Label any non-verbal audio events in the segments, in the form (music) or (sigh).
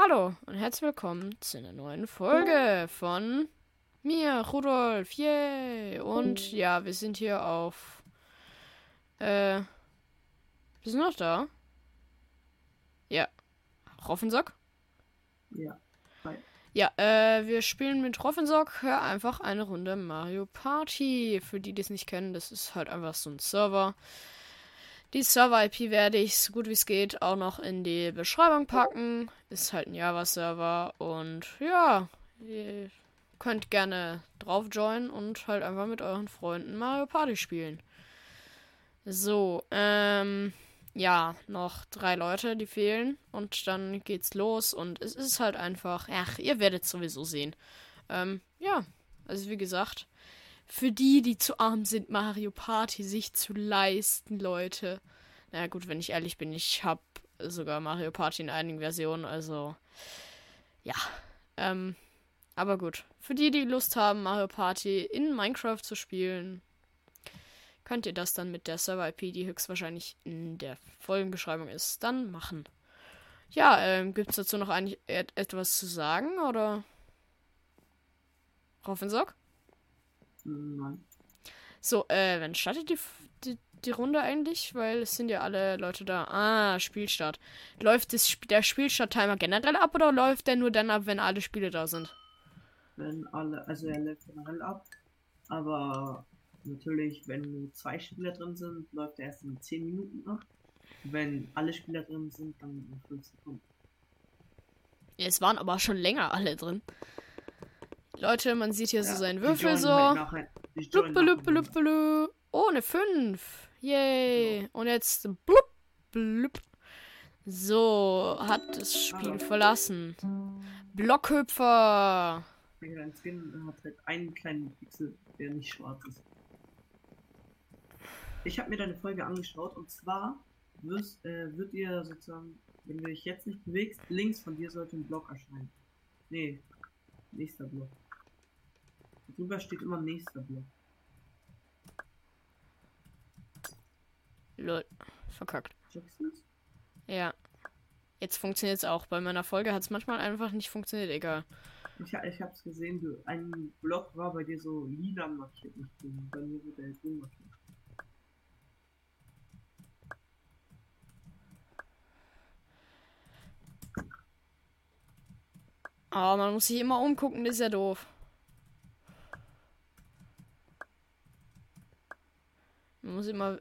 Hallo und herzlich willkommen zu einer neuen Folge von mir, Rudolf. Yay! Und ja, wir sind hier auf. Äh. Wir sind noch da. Ja. Roffensock? Ja. Hi. Ja, äh, wir spielen mit Roffensock Hör einfach eine Runde Mario Party. Für die, die es nicht kennen, das ist halt einfach so ein Server. Die Server-IP werde ich so gut wie es geht auch noch in die Beschreibung packen. Ist halt ein Java-Server und ja, ihr könnt gerne drauf joinen und halt einfach mit euren Freunden Mario Party spielen. So, ähm, ja, noch drei Leute, die fehlen und dann geht's los und es ist halt einfach, ach, ihr werdet sowieso sehen. Ähm, ja, also wie gesagt, für die, die zu arm sind, Mario Party sich zu leisten, Leute. Na gut, wenn ich ehrlich bin, ich habe sogar Mario Party in einigen Versionen, also ja. Ähm, aber gut, für die, die Lust haben, Mario Party in Minecraft zu spielen, könnt ihr das dann mit der Server-IP, die höchstwahrscheinlich in der Folgenbeschreibung ist, dann machen. Ja, ähm, gibt es dazu noch eigentlich et etwas zu sagen, oder? Roffensock? Nein. So, äh, wann startet die, die, die Runde eigentlich? Weil es sind ja alle Leute da. Ah, Spielstart. Läuft das, der Spielstart-Timer generell ab oder läuft der nur dann ab, wenn alle Spiele da sind? Wenn alle, also er läuft generell ab. Aber natürlich, wenn nur zwei Spieler drin sind, läuft er erst in 10 Minuten ab. Wenn alle Spieler drin sind, dann in 5 Sekunden. Es waren aber schon länger alle drin. Leute, man sieht hier so Ja, seinen die Würfel so. luppe, nacheinander. luppe, lu. Oh, eine 5. Yay. Und jetzt blub, blub. So, hat das Spiel Hallo. verlassen. Blockhüpfer. Dein Skin hat halt einen kleinen Pixel, der nicht schwarz ist. Ich habe mir deine Folge angeschaut und zwar wirst, äh, wird dir sozusagen, wenn du dich jetzt nicht bewegst, links von dir sollte ein Block erscheinen. Nee, nächster Block. Drüber steht immer nächster Block. Lol. Verkackt. Du's? Ja. Jetzt funktioniert es auch. Bei meiner Folge hat es manchmal einfach nicht funktioniert. Egal. Ich, ich hab's gesehen, du, ein Block war bei dir so lila markiert, nicht grün. Bei mir wurde er grün markiert. Aber man muss sich immer umgucken, das ist ja doof. Man muss immer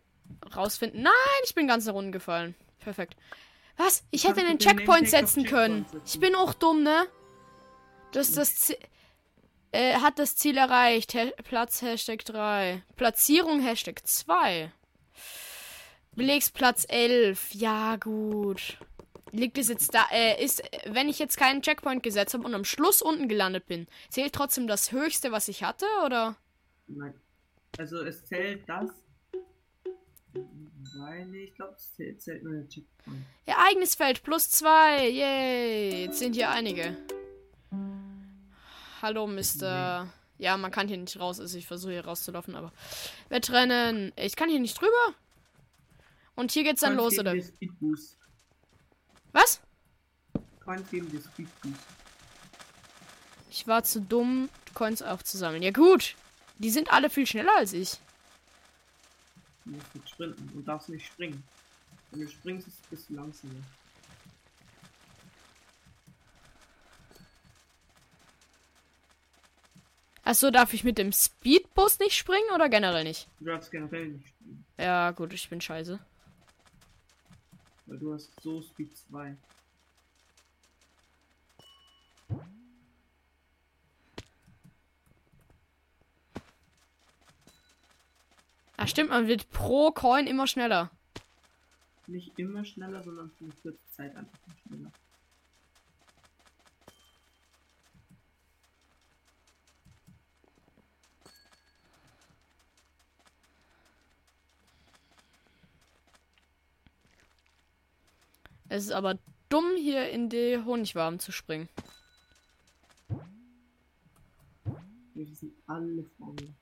rausfinden. Nein, ich bin ganz nach unten gefallen. Perfekt. Was? Ich hätte einen Checkpoint setzen können. Ich bin auch dumm, ne? Das ist das Ziel. Äh, hat das Ziel erreicht. Ha Platz Hashtag 3. Platzierung Hashtag 2. Belegsplatz 11. Ja, gut. Liegt es jetzt da, äh, ist, wenn ich jetzt keinen Checkpoint gesetzt habe und am Schluss unten gelandet bin, zählt trotzdem das höchste, was ich hatte, oder? Nein. Also es zählt das. Weil ich glaube, es zählt, nur der Checkpoint. Ereignisfeld plus zwei. Yay. Jetzt sind hier einige. Hallo, Mr. Ja, man kann hier nicht raus. Also ich versuche hier rauszulaufen, aber. Wettrennen. Ich kann hier nicht drüber. Und hier geht's dann los, oder? Was? Coins geben dir Speed Boost. Ich war zu dumm, Coins aufzusammeln. Ja, gut. Die sind alle viel schneller als ich. Du musst nicht sprinten und darfst nicht springen. Wenn du springst, ist- bist du langsamer. Achso, darf ich mit dem Speedbus nicht springen oder generell nicht? Du darfst generell nicht springen, Ja, gut, ich bin scheiße. weil du hast so Speed 2. Ach, stimmt, man wird pro Coin immer schneller. Nicht immer schneller, sondern für eine kurze Zeit einfach schneller. Es ist aber dumm, hier in die Honigwaben zu springen. Die sind alle vor mir.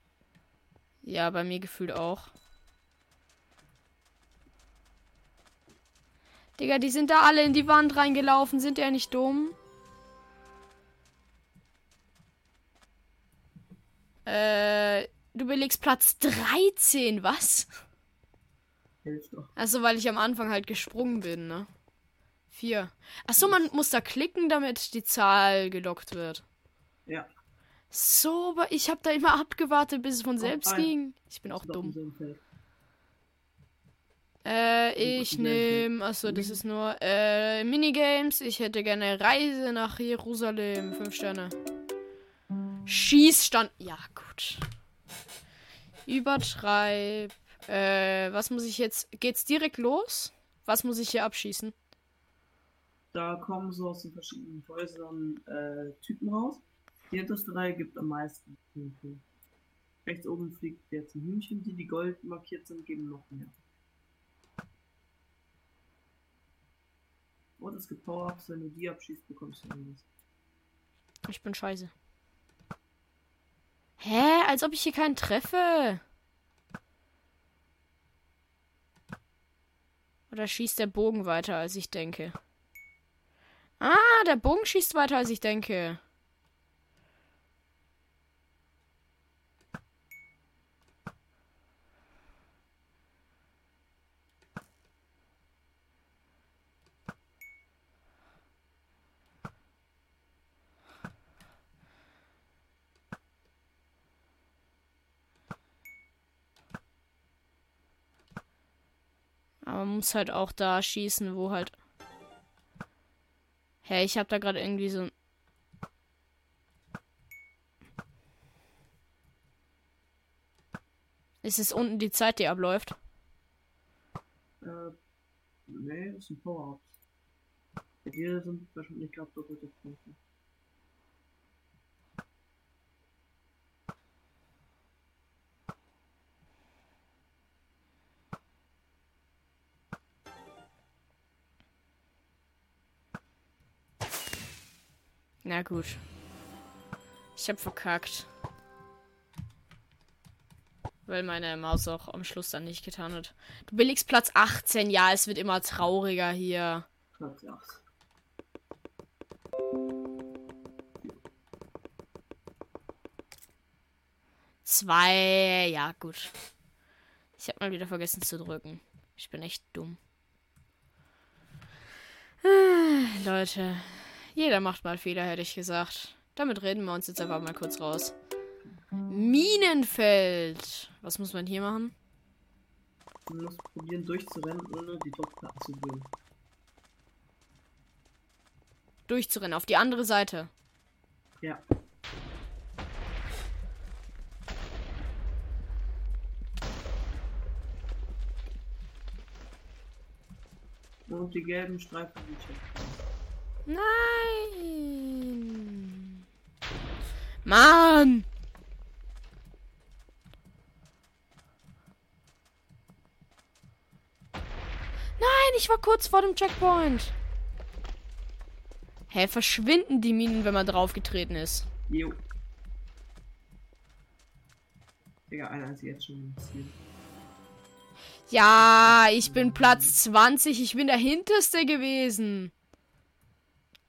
Ja, bei mir gefühlt auch. Digga, die sind da alle in die Wand reingelaufen. Sind ja nicht dumm? Äh, du belegst Platz 13, was? Also, weil ich am Anfang halt gesprungen bin, ne? Vier. Achso, man muss da klicken, damit die Zahl gelockt wird. Ja. So, aber ich habe da immer abgewartet, bis es von selbst ein. ging. Ich bin auch dumm. Äh, ich nehme, achso, das ist nur, äh, Minigames. Ich hätte gerne Reise nach Jerusalem. Fünf Sterne. Schießstand. Ja, gut. Übertreib. Äh, was muss ich jetzt? Geht's direkt los? Was muss ich hier abschießen? Da kommen so aus den verschiedenen Häusern äh, Typen raus. Die hinterste Reihe gibt am meisten Punkte. Rechts oben fliegt jetzt ein Hühnchen, die die gold markiert sind, geben noch mehr. Und es gibt Power-Ups, wenn du die abschießt, bekommst du irgendwas. Ich bin scheiße. Hä? Als ob ich hier keinen treffe. Oder schießt der Bogen weiter, als ich denke? Ah, der Bogen schießt weiter, als ich denke. Man muss halt auch da schießen, wo halt. Hä, ich hab da gerade irgendwie so. ein- Ist es unten die Zeit, die abläuft? Äh, nee, das sind Power-Ups. Bei dir sind wahrscheinlich gerade doppelte Punkte. Na gut. Ich hab verkackt. Weil meine Maus auch am Schluss dann nicht getan hat. Du belegst Platz 18. Ja, es wird immer trauriger hier. Platz 8. Zwei. Ja, gut. Ich hab mal wieder vergessen zu drücken. Ich bin echt dumm. Ah, Leute. Jeder macht mal Fehler, hätte ich gesagt. Damit reden wir uns jetzt einfach mal kurz raus. Minenfeld. Was muss man hier machen? Du musst probieren durchzurennen, ohne die Topfplatten zu berühren. Durchzurennen. Auf die andere Seite. Ja. Und die gelben Streifen die Checkpoints. Nein. Mann. Nein, ich war kurz vor dem Checkpoint. Hä, verschwinden die Minen, wenn man draufgetreten ist? Jo. Digga, einer ist jetzt schon Ziel. Ja, ich bin Platz 20. Ich bin der Hinterste gewesen.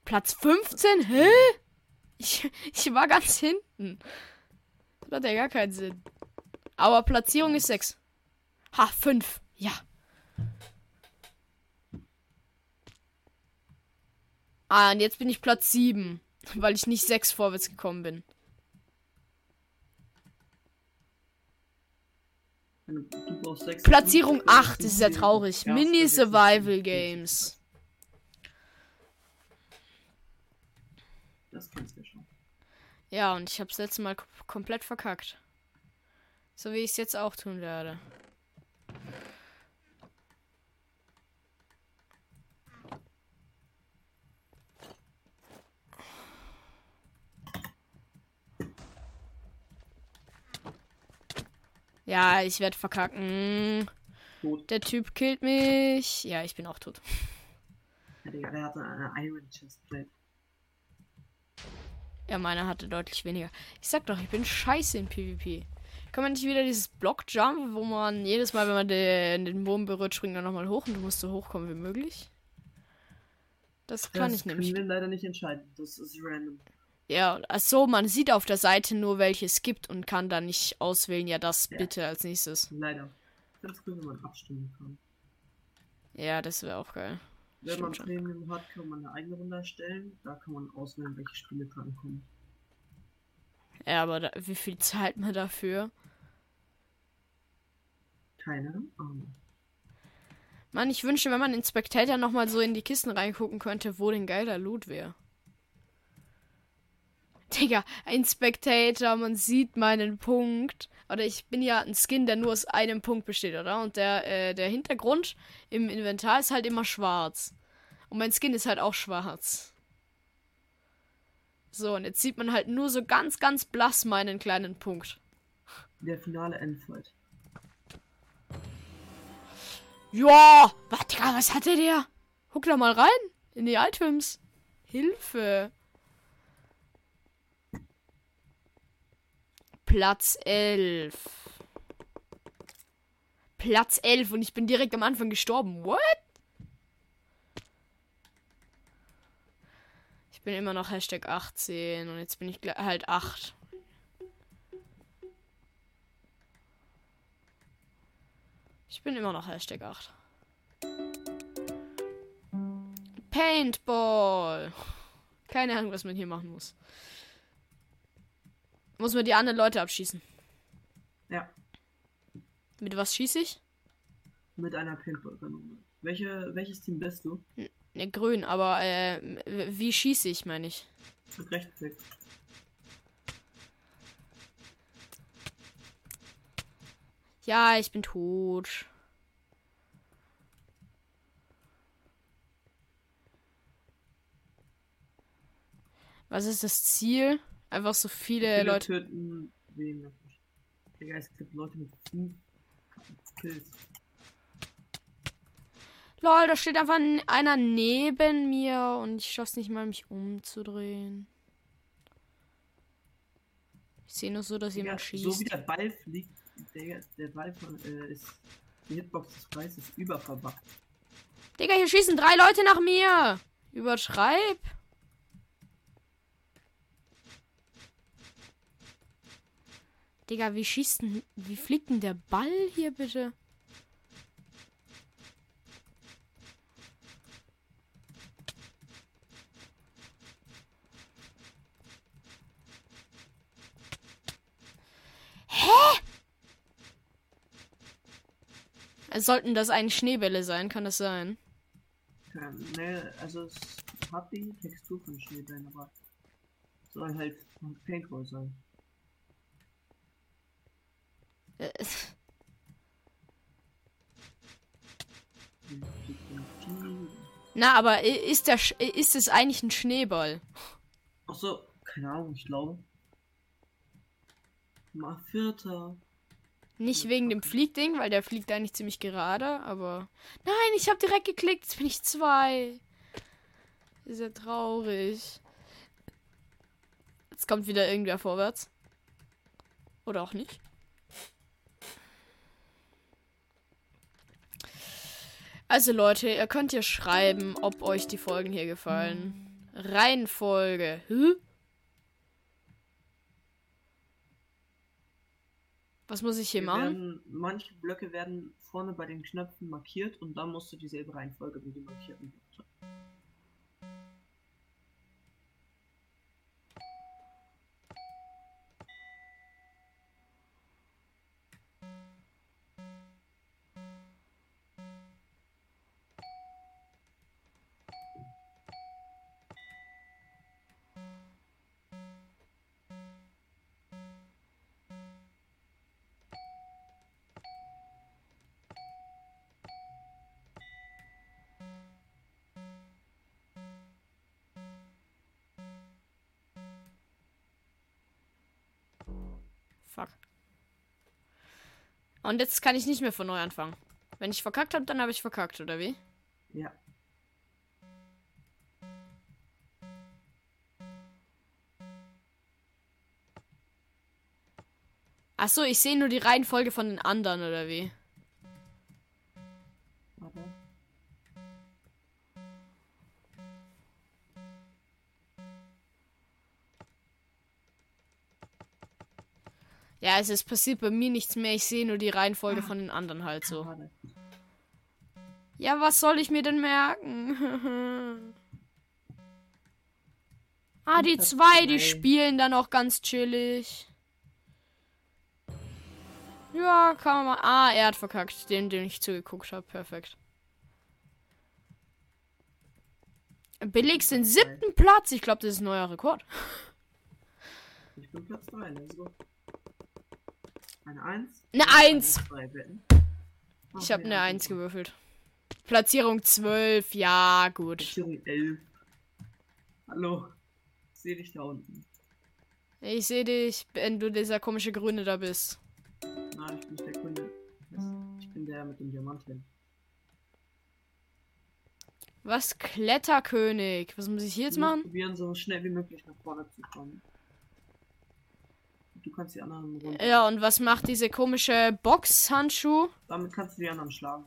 Platz 15? Hä? Ich, ich war ganz hinten. Das hat ja gar keinen Sinn. Aber Platzierung ist 6. Ha, 5. Ja. Ah, und jetzt bin ich Platz 7. Weil ich nicht 6 vorwärts gekommen bin. Platzierung Punkte, 8, das ist ja traurig. Mini Survival Games. Das kennst du ja schon. Ja, und ich hab's letztes Mal kom- komplett verkackt. So wie ich es jetzt auch tun werde. Ja, ich werde verkacken. Tot. Der Typ killt mich. Ja, ich bin auch tot. Ja, Digga, der hatte eine Iron Chestplate. Ja, meiner hatte deutlich weniger. Ich sag doch, ich bin scheiße in PvP. Kann man nicht wieder dieses Blockjump, wo man jedes Mal, wenn man den, den Boden berührt, springt er nochmal hoch und du musst so hochkommen wie möglich? Das kann das ich nämlich. können wir leider nicht entscheiden. Das ist random. Ja, achso, man sieht auf der Seite nur, welche es gibt und kann dann nicht auswählen, ja, das Ja. bitte als nächstes. Leider. Ganz cool, wenn man abstimmen kann. Ja, das wäre auch geil. Wenn man. Premium hat, kann man eine eigene Runde erstellen. Da kann man auswählen, welche Spiele drankommen. Ja, aber da, wie viel zahlt man dafür? Keine Ahnung. Mann, ich wünsche, wenn man in Spectator nochmal so in die Kisten reingucken könnte, wo denn geiler Loot wäre. Digga, ein Spectator, man sieht meinen Punkt. Oder ich bin ja ein Skin, der nur aus einem Punkt besteht, oder? Und der, äh, der Hintergrund im Inventar ist halt immer schwarz. Und mein Skin ist halt auch schwarz. So, und jetzt sieht man halt nur so ganz, ganz blass meinen kleinen Punkt. Der finale Endfight. Ja, warte, was hatte der? Guck da mal rein in die Items. Hilfe. Platz 11. Platz 11 und ich bin direkt am Anfang gestorben. What? Ich bin immer noch Hashtag 18 und jetzt bin ich halt 8. Ich bin immer noch Hashtag 8. Paintball. Keine Ahnung, was man hier machen muss. Muss man die anderen Leute abschießen. Ja, Mit was schieße ich? mit einer Paintball-Kanone. Welche, welches Team bist du? Ne, grün, aber äh, wie schieße ich, meine ich? Mit Rechtsklick. Ja, ich bin tot. Was ist das Ziel? Einfach so viele, Viele Leute. töten? Digga, es gibt Leute mit 5 Kills. Lol, da steht einfach einer neben mir und ich schaff's nicht mal, mich umzudrehen. Ich sehe nur so, dass Digga, jemand so schießt. wie der Ball fliegt, Digga, der Ball von, äh, ist, die Hitbox des Balls ist überverbackt. Digga, hier schießen drei Leute nach mir. Übertreib. Digga, wie schießt denn, wie fliegt denn der Ball hier bitte? Hä? Sollten das eigentlich Schneebälle sein? Kann das sein? Ja, ne, also es hat die Textur von Schneebällen, aber soll halt Paintball sein. Äh, Na, aber ist der Sch- ist es eigentlich ein Schneeball? Achso, keine Ahnung, ich glaube. Mal Vierter. Nicht wegen dem Fliegding, weil der fliegt eigentlich ziemlich gerade, aber. Nein, ich habe direkt geklickt, jetzt bin ich zwei. Ist ja traurig. Jetzt kommt wieder irgendwer vorwärts. Oder auch nicht. Also Leute, ihr könnt ja schreiben, ob euch die Folgen hier gefallen. Reihenfolge. Hä? Was muss ich hier Wir machen? Werden, manche Blöcke werden vorne bei den Knöpfen markiert und dann musst du dieselbe Reihenfolge wie die markierten Blöcke. Fuck. Und jetzt kann ich nicht mehr von neu anfangen. Wenn ich verkackt habe, dann habe ich verkackt, oder wie? Ja. Ach so, ich sehe nur die Reihenfolge von den anderen, oder wie? Ja, also es passiert bei mir nichts mehr. Ich sehe nur die Reihenfolge von den anderen halt so. Ja, was soll ich mir denn merken? (laughs) ah, die zwei, die spielen dann auch ganz chillig. Ja, kann man mal. Ah, er hat verkackt, den, den ich zugeguckt habe. Perfekt. Belegst den siebten Platz. Ich glaube, das ist ein neuer Rekord. (laughs) Ich bin Platz 3, let's go. Eine 1. Eine Eins. Betten. Ich habe eine 1 gewürfelt. Platzierung 12. Ja, gut. Platzierung 11. Hallo. Ich sehe dich da unten. Ich sehe dich, wenn du dieser komische Grüne da bist. Nein, ich bin nicht der Kunde. Ich bin der mit dem Diamanten. Was? Kletterkönig. Was muss ich hier jetzt machen? probieren, so schnell wie möglich nach vorne zu kommen. Du kannst die anderen runter. Ja, und was macht diese komische Boxhandschuh? Damit kannst du die anderen schlagen.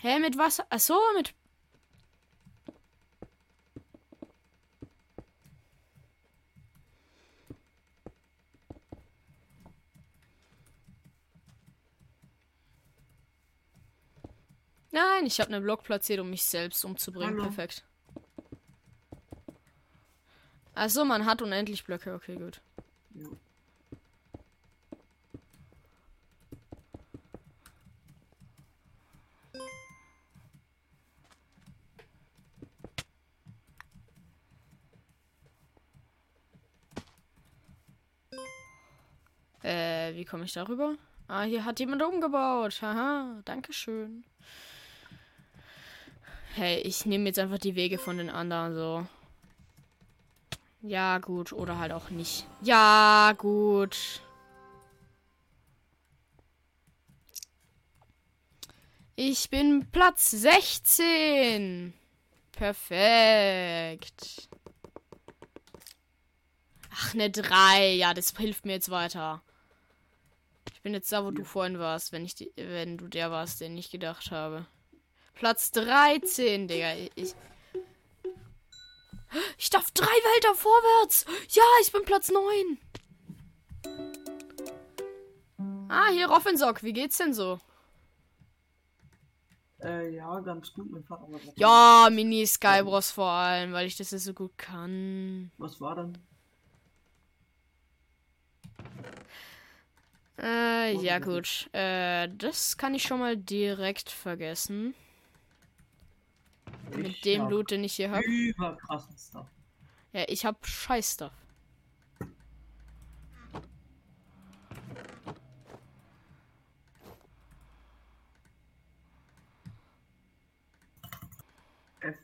Hä, mit was? Achso, mit. Nein, ich habe einen Block platziert, um mich selbst umzubringen. Hallo. Perfekt. Achso, man hat unendlich Blöcke. Okay, gut. Ja. Äh, wie komme ich darüber? Ah, hier hat jemand umgebaut. Haha, dankeschön. Hey, ich nehme jetzt einfach die Wege von den anderen so. Ja, gut. Oder halt auch nicht. Ja, gut. Ich bin Platz 16. Perfekt. Ach, ne 3. Ja, das hilft mir jetzt weiter. Ich bin jetzt da, wo du vorhin warst, wenn ich die, wenn du der warst, den ich gedacht habe. Platz 13, Digga. Ich, ich darf drei Wälder vorwärts. Ja, ich bin Platz 9. Ah, hier Roffensock. Wie geht's denn so? Äh, ja, ganz gut. Mein Vater Ja, Mini Skybros vor allem, weil ich das ja so gut kann. Was war denn? Äh, ja gut. Äh, das kann ich schon mal direkt vergessen. Mit dem Loot, den ich hier habe. Überkrassen Stuff. Ja, ich hab Scheiß Stuff. F.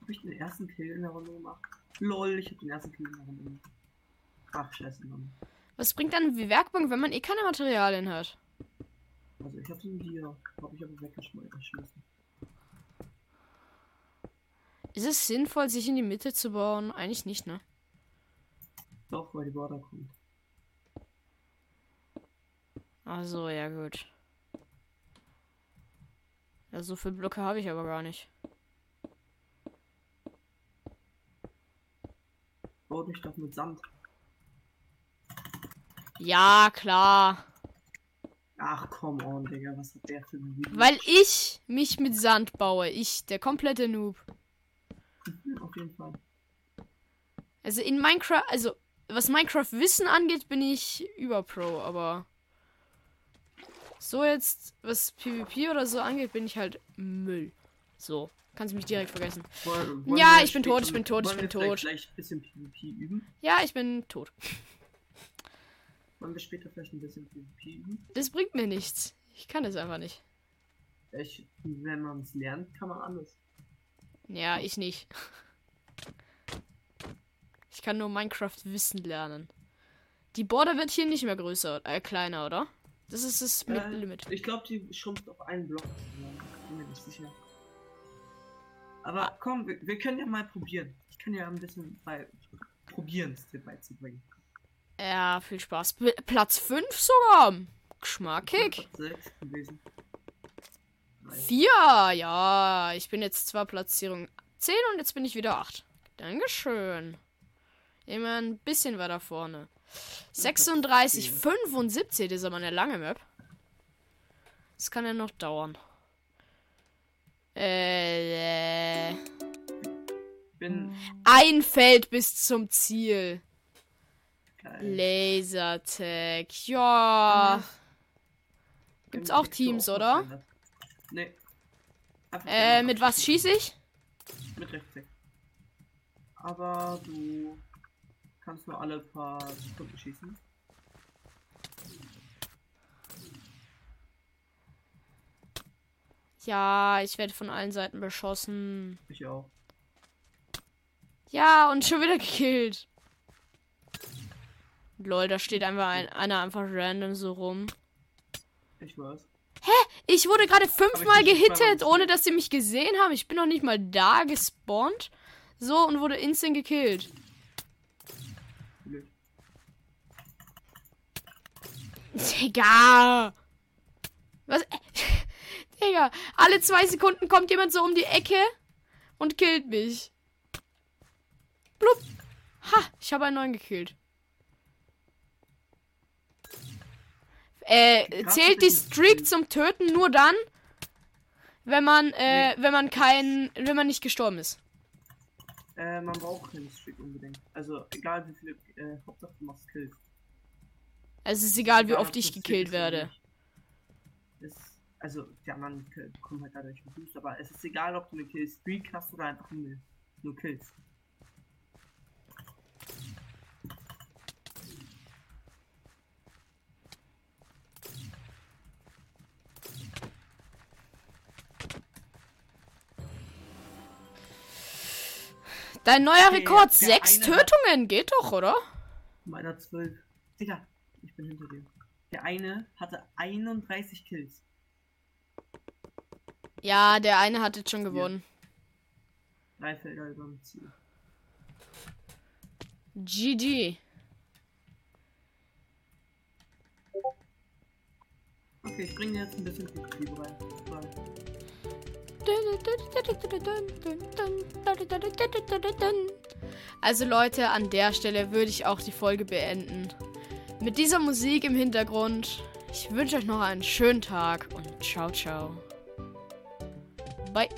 Hab ich den ersten Kill in der Runde gemacht? Lol, ich hab den ersten Kill in der Runde gemacht. Ach, scheiße, Mann. Was bringt dann die Werkbank, wenn man eh keine Materialien hat? Also ich hatte ihn hier. Hab ich aber weggeschmissen. Ist es sinnvoll, sich in die Mitte zu bauen? Eigentlich nicht, ne? Doch, weil die Border kommt. Also, ja gut. Ja, so viele Blöcke habe ich aber gar nicht. Bau dich doch mit Sand. Ja, klar. Ach, come on, Digga. Was hat der für ein Video? Weil ich mich mit Sand baue. Ich, der komplette Noob. Mhm, Auf jeden Fall. Also in Minecraft, also was Minecraft Wissen angeht, bin ich über Pro, aber so jetzt, was PvP oder so angeht, bin ich halt Müll. So, kannst du mich direkt vergessen. Wollen- wollen Ja, ich bin tot, ich bin tot, ich bin tot. Gleich ein bisschen PvP üben. Ja, ich bin tot. (laughs) Wollen wir später vielleicht ein bisschen PvP üben? Das bringt mir nichts. Ich kann es einfach nicht. Ich, wenn man es lernt, kann man alles. Ja, ich nicht. Ich kann nur Minecraft Wissen lernen. Die Border wird hier nicht mehr größer, äh, kleiner, oder? Das ist das Äh, Limit. Ich glaube, die schrumpft auf einen Block. Bin mir nicht sicher. Aber komm, wir, wir können ja mal probieren. Ich kann ja ein bisschen bei probieren, es dir beizubringen. Ja, viel Spaß. P Platz 5 sogar. Geschmackig. Platz sechs gewesen. Drei. Vier, ja. Ich bin jetzt zwar Platzierung 10 und jetzt bin ich wieder 8. Dankeschön. Immer ein bisschen weiter vorne. 36, 75, das ist aber eine lange Map. Das kann ja noch dauern. Äh, äh, Bin ein Feld bis zum Ziel. Geil. Lasertag. Ja. Gibt's auch Teams, oder? Nee. Äh, mit was schieße ich? Mit Rechtsklick. Aber du kannst nur alle paar Sekunden schießen. Ja, ich werde von allen Seiten beschossen. Ich auch. Ja, und schon wieder gekillt. Lol, da steht einfach ein, einer einfach random so rum. Ich weiß. Ich wurde gerade fünfmal gehittet, ohne dass sie mich gesehen haben. Ich bin noch nicht mal da gespawnt. So, und wurde instant gekillt. Digga. Was? (laughs) Digga, alle zwei Sekunden kommt jemand so um die Ecke und killt mich. Blub. Ha, ich habe einen neuen gekillt. Äh, zählt die Streak zum Töten nur dann, wenn man, äh, wenn man kein, wenn man nicht gestorben ist. Äh, man braucht keinen Streak unbedingt. Also, egal wie viele, äh, Hauptsache du machst Kills. Also es ist egal, wie oft ich gekillt werde. Ist, also, die anderen bekommen halt dadurch einen Boost, aber es ist egal, ob du eine Kill-Streak hast oder einfach nur, nur Kills. Dein neuer Okay, Rekord, sechs Tötungen, geht doch, oder? Meiner 12. Digga, ich bin hinter dir. Der eine hatte 31 Kills. Ja, der eine hat jetzt schon gewonnen. Drei Felder über dem Ziel. GG. Okay, ich bringe jetzt ein bisschen Liebe rein. Also Leute, an der Stelle würde ich auch die Folge beenden. Mit dieser Musik im Hintergrund. Ich wünsche euch noch einen schönen Tag und ciao, ciao. Bye.